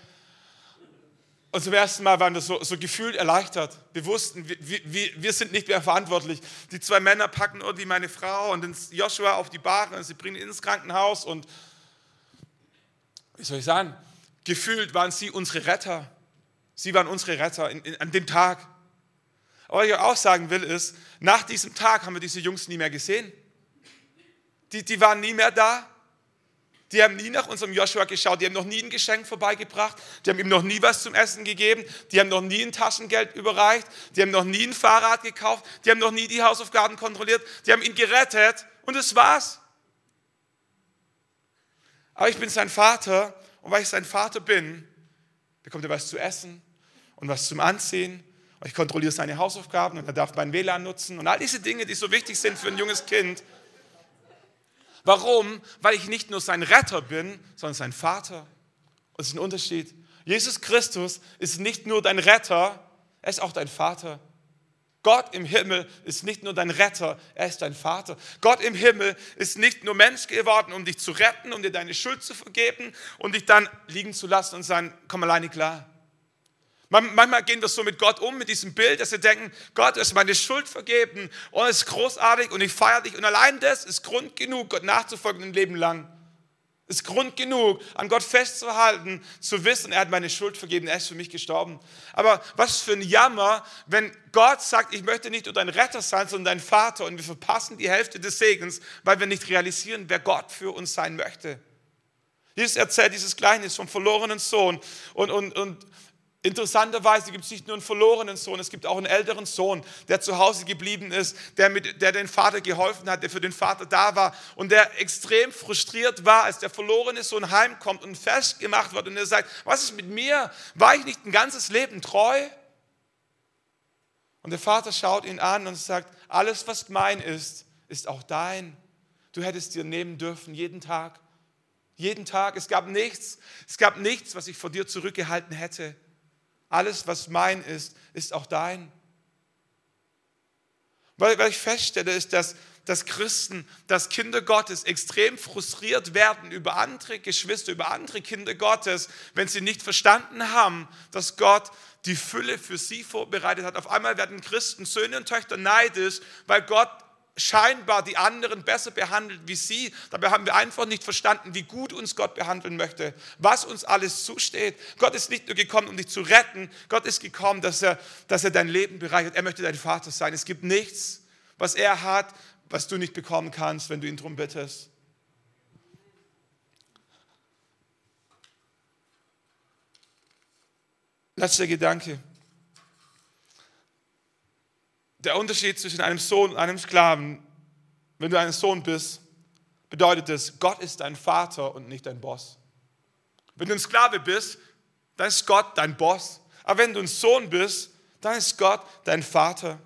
Und zum ersten Mal waren wir so, so gefühlt erleichtert. Wir wussten, wir, wir, wir, sind nicht mehr verantwortlich. Die zwei Männer packen irgendwie meine Frau und Joshua auf die Bahre und sie bringen ihn ins Krankenhaus. Und wie soll ich sagen, gefühlt waren sie unsere Retter. Sie waren unsere Retter in, in, an dem Tag. Aber was ich auch sagen will, ist, nach diesem Tag haben wir diese Jungs nie mehr gesehen. Die, die waren nie mehr da. Die haben nie nach unserem Joshua geschaut, die haben noch nie ein Geschenk vorbeigebracht, die haben ihm noch nie was zum Essen gegeben, die haben noch nie ein Taschengeld überreicht, die haben noch nie ein Fahrrad gekauft, die haben noch nie die Hausaufgaben kontrolliert, die haben ihn gerettet. Und das war's. Aber ich bin sein Vater. Und weil ich sein Vater bin, bekommt er was zu essen und was zum Anziehen. Und ich kontrolliere seine Hausaufgaben und er darf mein WLAN nutzen und all diese Dinge, die so wichtig sind für ein junges Kind. Warum? Weil ich nicht nur sein Retter bin, sondern sein Vater. Und das ist ein Unterschied. Jesus Christus ist nicht nur dein Retter, er ist auch dein Vater. Gott im Himmel ist nicht nur dein Retter, er ist dein Vater. Gott im Himmel ist nicht nur Mensch geworden, um dich zu retten, um dir deine Schuld zu vergeben und dich dann liegen zu lassen und sagen, komm alleine klar. Manchmal gehen wir so mit Gott um, mit diesem Bild, dass wir denken, Gott, du hast meine Schuld vergeben und es ist großartig und ich feiere dich. Und allein das ist Grund genug, Gott nachzufolgen ein Leben lang. Ist Grund genug, an Gott festzuhalten, zu wissen, er hat meine Schuld vergeben, er ist für mich gestorben. Aber was für ein Jammer, wenn Gott sagt, ich möchte nicht nur dein Retter sein, sondern dein Vater und wir verpassen die Hälfte des Segens, weil wir nicht realisieren, wer Gott für uns sein möchte. Jesus erzählt dieses Gleichnis vom verlorenen Sohn und, und, und Interessanterweise gibt es nicht nur einen verlorenen Sohn, es gibt auch einen älteren Sohn, der zu Hause geblieben ist, der, mit, der den Vater geholfen hat, der für den Vater da war und der extrem frustriert war, als der verlorene Sohn heimkommt und festgemacht wird und er sagt, was ist mit mir? War ich nicht ein ganzes Leben treu? Und der Vater schaut ihn an und sagt, alles, was mein ist, ist auch dein. Du hättest dir nehmen dürfen, jeden Tag. Jeden Tag. Es gab nichts, es gab nichts, was ich vor dir zurückgehalten hätte. Alles, was mein ist, ist auch dein. Weil ich feststelle, ist, dass, dass Christen, dass Kinder Gottes extrem frustriert werden über andere Geschwister, über andere Kinder Gottes, wenn sie nicht verstanden haben, dass Gott die Fülle für sie vorbereitet hat. Auf einmal werden Christen, Söhne und Töchter neidisch, weil Gott scheinbar die anderen besser behandelt wie sie. Dabei haben wir einfach nicht verstanden, wie gut uns Gott behandeln möchte, was uns alles zusteht. Gott ist nicht nur gekommen, um dich zu retten, Gott ist gekommen, dass er, dass er dein Leben bereichert. Er möchte dein Vater sein. Es gibt nichts, was er hat, was du nicht bekommen kannst, wenn du ihn darum bittest. Letzter Gedanke. Der Unterschied zwischen einem Sohn und einem Sklaven, wenn du ein Sohn bist, bedeutet es, Gott ist dein Vater und nicht dein Boss. Wenn du ein Sklave bist, dann ist Gott dein Boss. Aber wenn du ein Sohn bist, dann ist Gott dein Vater.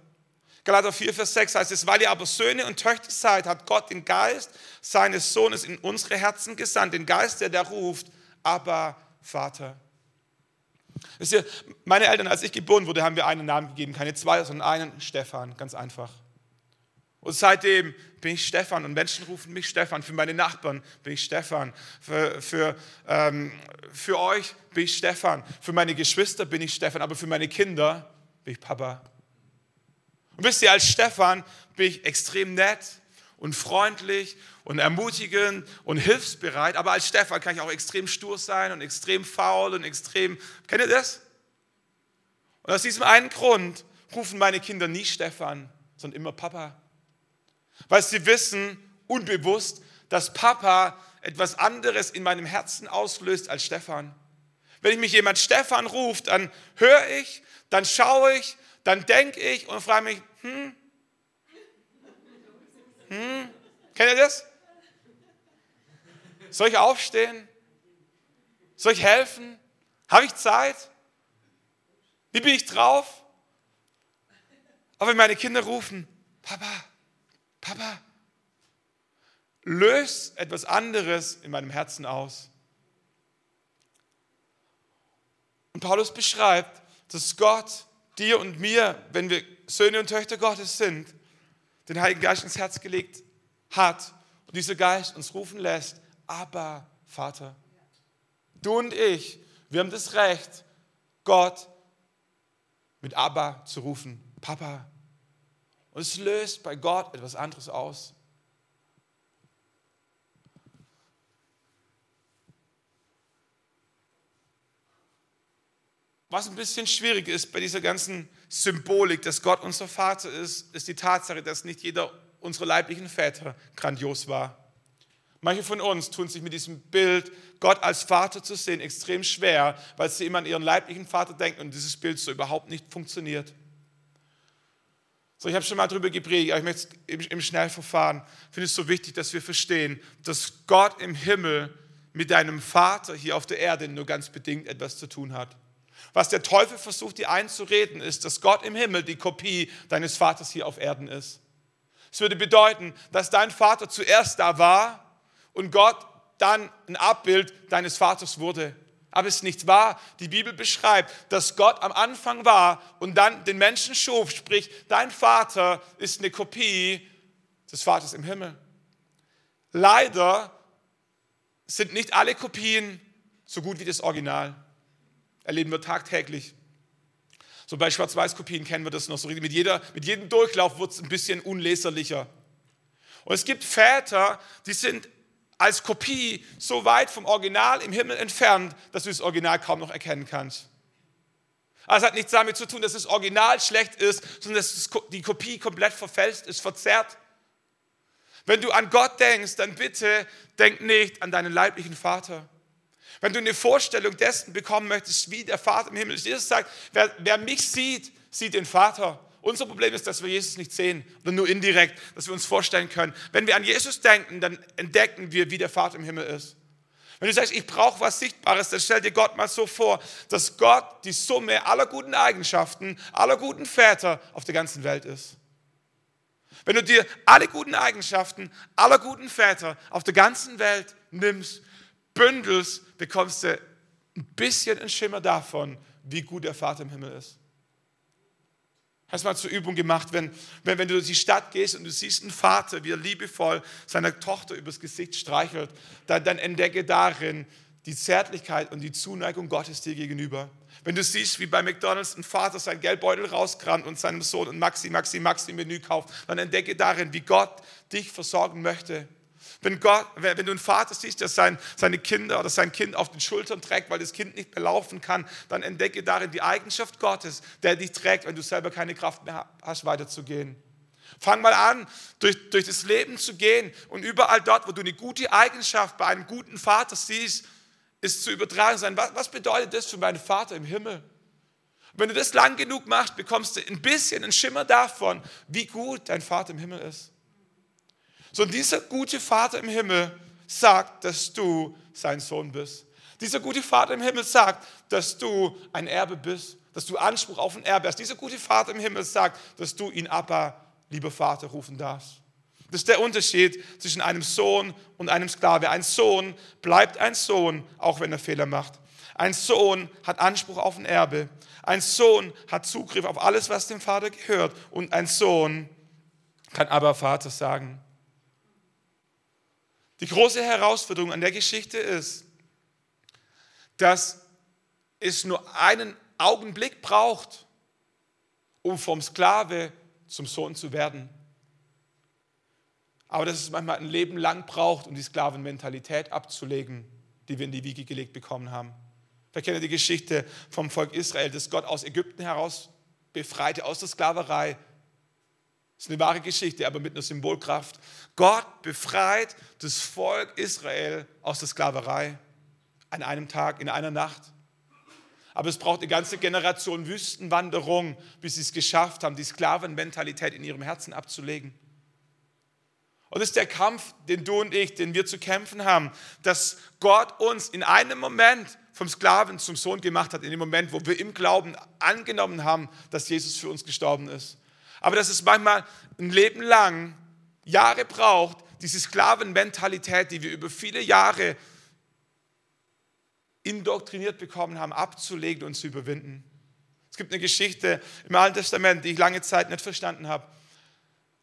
Galater 4, Vers 6 heißt es, weil ihr aber Söhne und Töchter seid, hat Gott den Geist seines Sohnes in unsere Herzen gesandt, den Geist, der da ruft, aber Vater. Wisst ihr, meine Eltern, als ich geboren wurde, haben wir einen Namen gegeben, keine zwei, sondern einen, Stefan, ganz einfach. Und seitdem bin ich Stefan und Menschen rufen mich Stefan. Für meine Nachbarn bin ich Stefan. Für, für, ähm, für euch bin ich Stefan. Für meine Geschwister bin ich Stefan. Aber für meine Kinder bin ich Papa. Und wisst ihr, als Stefan bin ich extrem nett und freundlich und ermutigend und hilfsbereit, aber als Stefan kann ich auch extrem stur sein und extrem faul und extrem, kennt ihr das? Und aus diesem einen Grund rufen meine Kinder nie Stefan, sondern immer Papa. Weil sie wissen, unbewusst, dass Papa etwas anderes in meinem Herzen auslöst als Stefan. Wenn ich mich jemand Stefan ruft, dann höre ich, dann schaue ich, dann denke ich und frage mich, hm, hm, kennt ihr das? Soll ich aufstehen? Soll ich helfen? Habe ich Zeit? Wie bin ich drauf? Aber wenn meine Kinder rufen, Papa, Papa, löst etwas anderes in meinem Herzen aus. Und Paulus beschreibt, dass Gott dir und mir, wenn wir Söhne und Töchter Gottes sind, den Heiligen Geist ins Herz gelegt hat und dieser Geist uns rufen lässt, aber Vater. Du und ich, wir haben das Recht, Gott mit Abba zu rufen, Papa. Und es löst bei Gott etwas anderes aus. Was ein bisschen schwierig ist bei dieser ganzen Symbolik, dass Gott unser Vater ist, ist die Tatsache, dass nicht jeder unserer leiblichen Väter grandios war. Manche von uns tun sich mit diesem Bild, Gott als Vater zu sehen, extrem schwer, weil sie immer an ihren leiblichen Vater denken und dieses Bild so überhaupt nicht funktioniert. So, ich habe schon mal darüber gepredigt, aber ich möchte im, im Schnellverfahren, finde es so wichtig, dass wir verstehen, dass Gott im Himmel mit deinem Vater hier auf der Erde nur ganz bedingt etwas zu tun hat. Was der Teufel versucht, dir einzureden, ist, dass Gott im Himmel die Kopie deines Vaters hier auf Erden ist. Es würde bedeuten, dass dein Vater zuerst da war und Gott dann ein Abbild deines Vaters wurde. Aber es ist nicht wahr. Die Bibel beschreibt, dass Gott am Anfang war und dann den Menschen schuf, sprich, dein Vater ist eine Kopie des Vaters im Himmel. Leider sind nicht alle Kopien so gut wie das Original. Erleben wir tagtäglich. So bei Schwarz-Weiß-Kopien kennen wir das noch so. Mit, jeder, mit jedem Durchlauf wird es ein bisschen unleserlicher. Und es gibt Väter, die sind als Kopie so weit vom Original im Himmel entfernt, dass du das Original kaum noch erkennen kannst. Aber es hat nichts damit zu tun, dass das Original schlecht ist, sondern dass die Kopie komplett verfälscht ist, verzerrt. Wenn du an Gott denkst, dann bitte denk nicht an deinen leiblichen Vater. Wenn du eine Vorstellung dessen bekommen möchtest, wie der Vater im Himmel ist, Jesus sagt, wer, wer mich sieht, sieht den Vater. Unser Problem ist, dass wir Jesus nicht sehen oder nur indirekt, dass wir uns vorstellen können. Wenn wir an Jesus denken, dann entdecken wir, wie der Vater im Himmel ist. Wenn du sagst, ich brauche was Sichtbares, dann stell dir Gott mal so vor, dass Gott die Summe aller guten Eigenschaften, aller guten Väter auf der ganzen Welt ist. Wenn du dir alle guten Eigenschaften aller guten Väter auf der ganzen Welt nimmst bündelst, bekommst du ein bisschen einen Schimmer davon, wie gut der Vater im Himmel ist. Hast mal zur Übung gemacht, wenn, wenn, wenn du durch die Stadt gehst und du siehst einen Vater, wie er liebevoll seiner Tochter übers Gesicht streichelt, dann, dann entdecke darin die Zärtlichkeit und die Zuneigung Gottes dir gegenüber. Wenn du siehst, wie bei McDonalds ein Vater sein Geldbeutel rauskramt und seinem Sohn ein Maxi, Maxi, Maxi Menü kauft, dann entdecke darin, wie Gott dich versorgen möchte. Wenn, Gott, wenn du einen Vater siehst, der sein, seine Kinder oder sein Kind auf den Schultern trägt, weil das Kind nicht mehr laufen kann, dann entdecke darin die Eigenschaft Gottes, der dich trägt, wenn du selber keine Kraft mehr hast, weiterzugehen. Fang mal an, durch, durch das Leben zu gehen und überall dort, wo du eine gute Eigenschaft bei einem guten Vater siehst, ist zu übertragen sein. Was, was bedeutet das für meinen Vater im Himmel? wenn du das lang genug machst, bekommst du ein bisschen einen Schimmer davon, wie gut dein Vater im Himmel ist. So, dieser gute Vater im Himmel sagt, dass du sein Sohn bist. Dieser gute Vater im Himmel sagt, dass du ein Erbe bist, dass du Anspruch auf ein Erbe hast. Dieser gute Vater im Himmel sagt, dass du ihn Abba, lieber Vater, rufen darfst. Das ist der Unterschied zwischen einem Sohn und einem Sklave. Ein Sohn bleibt ein Sohn, auch wenn er Fehler macht. Ein Sohn hat Anspruch auf ein Erbe. Ein Sohn hat Zugriff auf alles, was dem Vater gehört. Und ein Sohn kann aber Vater sagen. Die große Herausforderung an der Geschichte ist, dass es nur einen Augenblick braucht, um vom Sklave zum Sohn zu werden. Aber dass es manchmal ein Leben lang braucht, um die Sklavenmentalität abzulegen, die wir in die Wiege gelegt bekommen haben. Wir kennen die Geschichte vom Volk Israel, das Gott aus Ägypten heraus befreite, aus der Sklaverei. Das ist eine wahre Geschichte, aber mit einer Symbolkraft. Gott befreit das Volk Israel aus der Sklaverei an einem Tag, in einer Nacht. Aber es braucht eine ganze Generation Wüstenwanderung, bis sie es geschafft haben, die Sklavenmentalität in ihrem Herzen abzulegen. Und das ist der Kampf, den du und ich, den wir zu kämpfen haben, dass Gott uns in einem Moment vom Sklaven zum Sohn gemacht hat, in dem Moment, wo wir im Glauben angenommen haben, dass Jesus für uns gestorben ist. Aber dass es manchmal ein Leben lang, Jahre braucht, diese Sklavenmentalität, die wir über viele Jahre indoktriniert bekommen haben, abzulegen und zu überwinden. Es gibt eine Geschichte im Alten Testament, die ich lange Zeit nicht verstanden habe,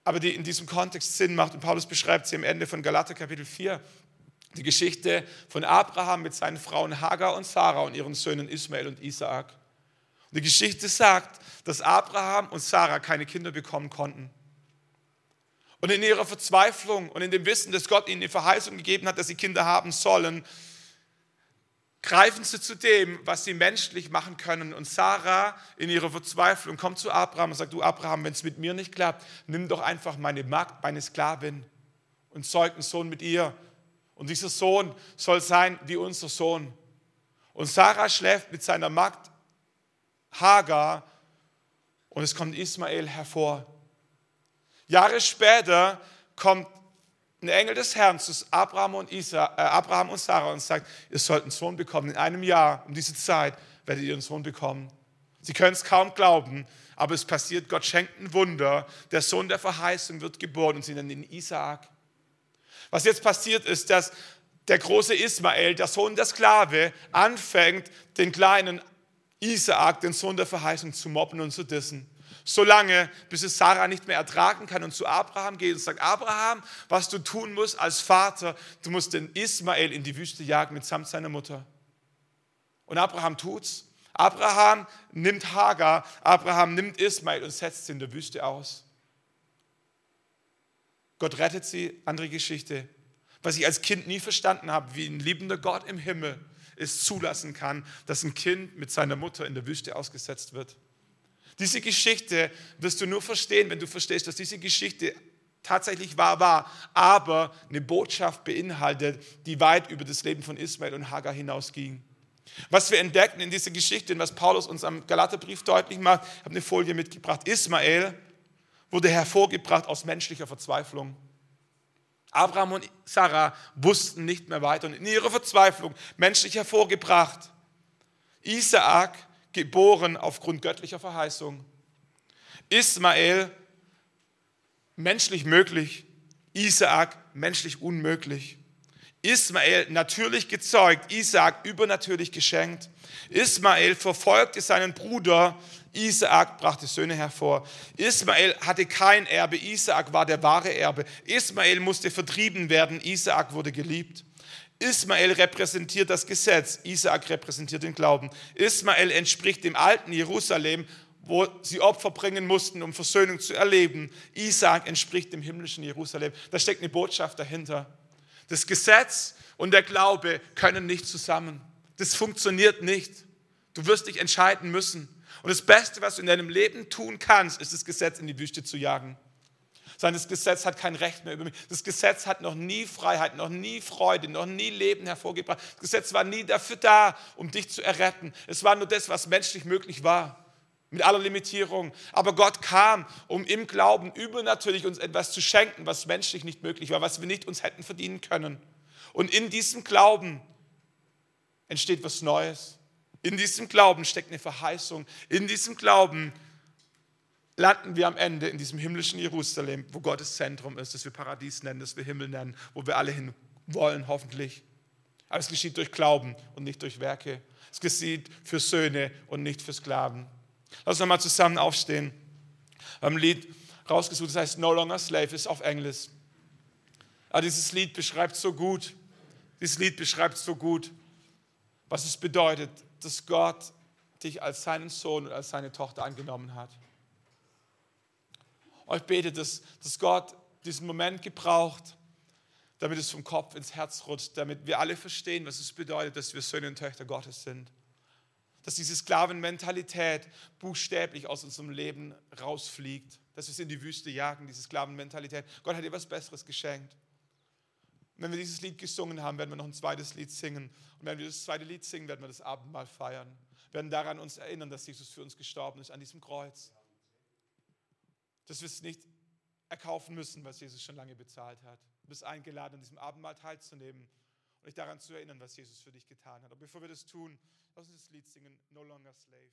aber die in diesem Kontext Sinn macht. Und Paulus beschreibt sie am Ende von Galater Kapitel 4. Die Geschichte von Abraham mit seinen Frauen Hagar und Sarah und ihren Söhnen Ismael und Isaak. Und die Geschichte sagt, dass Abraham und Sarah keine Kinder bekommen konnten. Und in ihrer Verzweiflung und in dem Wissen, dass Gott ihnen die Verheißung gegeben hat, dass sie Kinder haben sollen, greifen sie zu dem, was sie menschlich machen können. Und Sarah in ihrer Verzweiflung kommt zu Abraham und sagt, du Abraham, wenn es mit mir nicht klappt, nimm doch einfach meine Magd, meine Sklavin und zeug einen Sohn mit ihr. Und dieser Sohn soll sein wie unser Sohn. Und Sarah schläft mit seiner Magd Hagar und es kommt Ismael hervor. Jahre später kommt ein Engel des Herrn zu Abraham und, Isa, äh, Abraham und Sarah und sagt, ihr sollt einen Sohn bekommen. In einem Jahr, um diese Zeit, werdet ihr einen Sohn bekommen. Sie können es kaum glauben, aber es passiert. Gott schenkt ein Wunder. Der Sohn der Verheißung wird geboren und sie nennen ihn Isaak. Was jetzt passiert ist, dass der große Ismael, der Sohn der Sklave, anfängt, den kleinen Isaak, den Sohn der Verheißung, zu mobben und zu dissen so lange, bis es Sarah nicht mehr ertragen kann und zu Abraham geht und sagt, Abraham, was du tun musst als Vater, du musst den Ismael in die Wüste jagen mitsamt seiner Mutter. Und Abraham tut's. Abraham nimmt Hagar, Abraham nimmt Ismael und setzt sie in der Wüste aus. Gott rettet sie, andere Geschichte. Was ich als Kind nie verstanden habe, wie ein liebender Gott im Himmel es zulassen kann, dass ein Kind mit seiner Mutter in der Wüste ausgesetzt wird. Diese Geschichte wirst du nur verstehen, wenn du verstehst, dass diese Geschichte tatsächlich wahr war, aber eine Botschaft beinhaltet, die weit über das Leben von Ismael und Hagar hinausging. Was wir entdecken in dieser Geschichte und was Paulus uns am Galaterbrief deutlich macht, ich habe eine Folie mitgebracht. Ismael wurde hervorgebracht aus menschlicher Verzweiflung. Abraham und Sarah wussten nicht mehr weiter und in ihrer Verzweiflung menschlich hervorgebracht. Isaak geboren aufgrund göttlicher Verheißung. Ismael, menschlich möglich. Isaak, menschlich unmöglich. Ismael natürlich gezeugt, Isaak übernatürlich geschenkt. Ismael verfolgte seinen Bruder, Isaak brachte Söhne hervor. Ismael hatte kein Erbe, Isaak war der wahre Erbe. Ismael musste vertrieben werden, Isaak wurde geliebt. Ismael repräsentiert das Gesetz, Isaak repräsentiert den Glauben. Ismael entspricht dem alten Jerusalem, wo sie Opfer bringen mussten, um Versöhnung zu erleben. Isaak entspricht dem himmlischen Jerusalem. Da steckt eine Botschaft dahinter. Das Gesetz und der Glaube können nicht zusammen. Das funktioniert nicht. Du wirst dich entscheiden müssen. Und das Beste, was du in deinem Leben tun kannst, ist das Gesetz in die Wüste zu jagen das Gesetz hat kein Recht mehr über mich. Das Gesetz hat noch nie Freiheit, noch nie Freude, noch nie Leben hervorgebracht. Das Gesetz war nie dafür da, um dich zu erretten. Es war nur das, was menschlich möglich war mit aller Limitierung. Aber Gott kam, um im Glauben übernatürlich uns etwas zu schenken, was menschlich nicht möglich war, was wir nicht uns hätten verdienen können. Und in diesem Glauben entsteht was Neues. In diesem Glauben steckt eine Verheißung. In diesem Glauben landen wir am Ende in diesem himmlischen Jerusalem, wo Gottes Zentrum ist, das wir Paradies nennen, das wir Himmel nennen, wo wir alle hin wollen, hoffentlich. Aber es geschieht durch Glauben und nicht durch Werke. Es geschieht für Söhne und nicht für Sklaven. Lass uns nochmal zusammen aufstehen. Wir haben ein Lied rausgesucht, das heißt No Longer Slave, ist auf Englisch. Aber dieses Lied beschreibt so gut, dieses Lied beschreibt so gut, was es bedeutet, dass Gott dich als seinen Sohn und als seine Tochter angenommen hat. Und ich bete, dass, dass Gott diesen Moment gebraucht, damit es vom Kopf ins Herz rutscht, damit wir alle verstehen, was es bedeutet, dass wir Söhne und Töchter Gottes sind. Dass diese Sklavenmentalität buchstäblich aus unserem Leben rausfliegt, dass wir es in die Wüste jagen, diese Sklavenmentalität. Gott hat dir was Besseres geschenkt. Und wenn wir dieses Lied gesungen haben, werden wir noch ein zweites Lied singen. Und wenn wir das zweite Lied singen, werden wir das Abendmahl feiern. Wir werden daran uns erinnern, dass Jesus für uns gestorben ist an diesem Kreuz. Dass wir es nicht erkaufen müssen, was Jesus schon lange bezahlt hat. Du bist eingeladen, an diesem Abendmahl teilzunehmen und dich daran zu erinnern, was Jesus für dich getan hat. Aber bevor wir das tun, lass uns das Lied singen, No Longer Slave.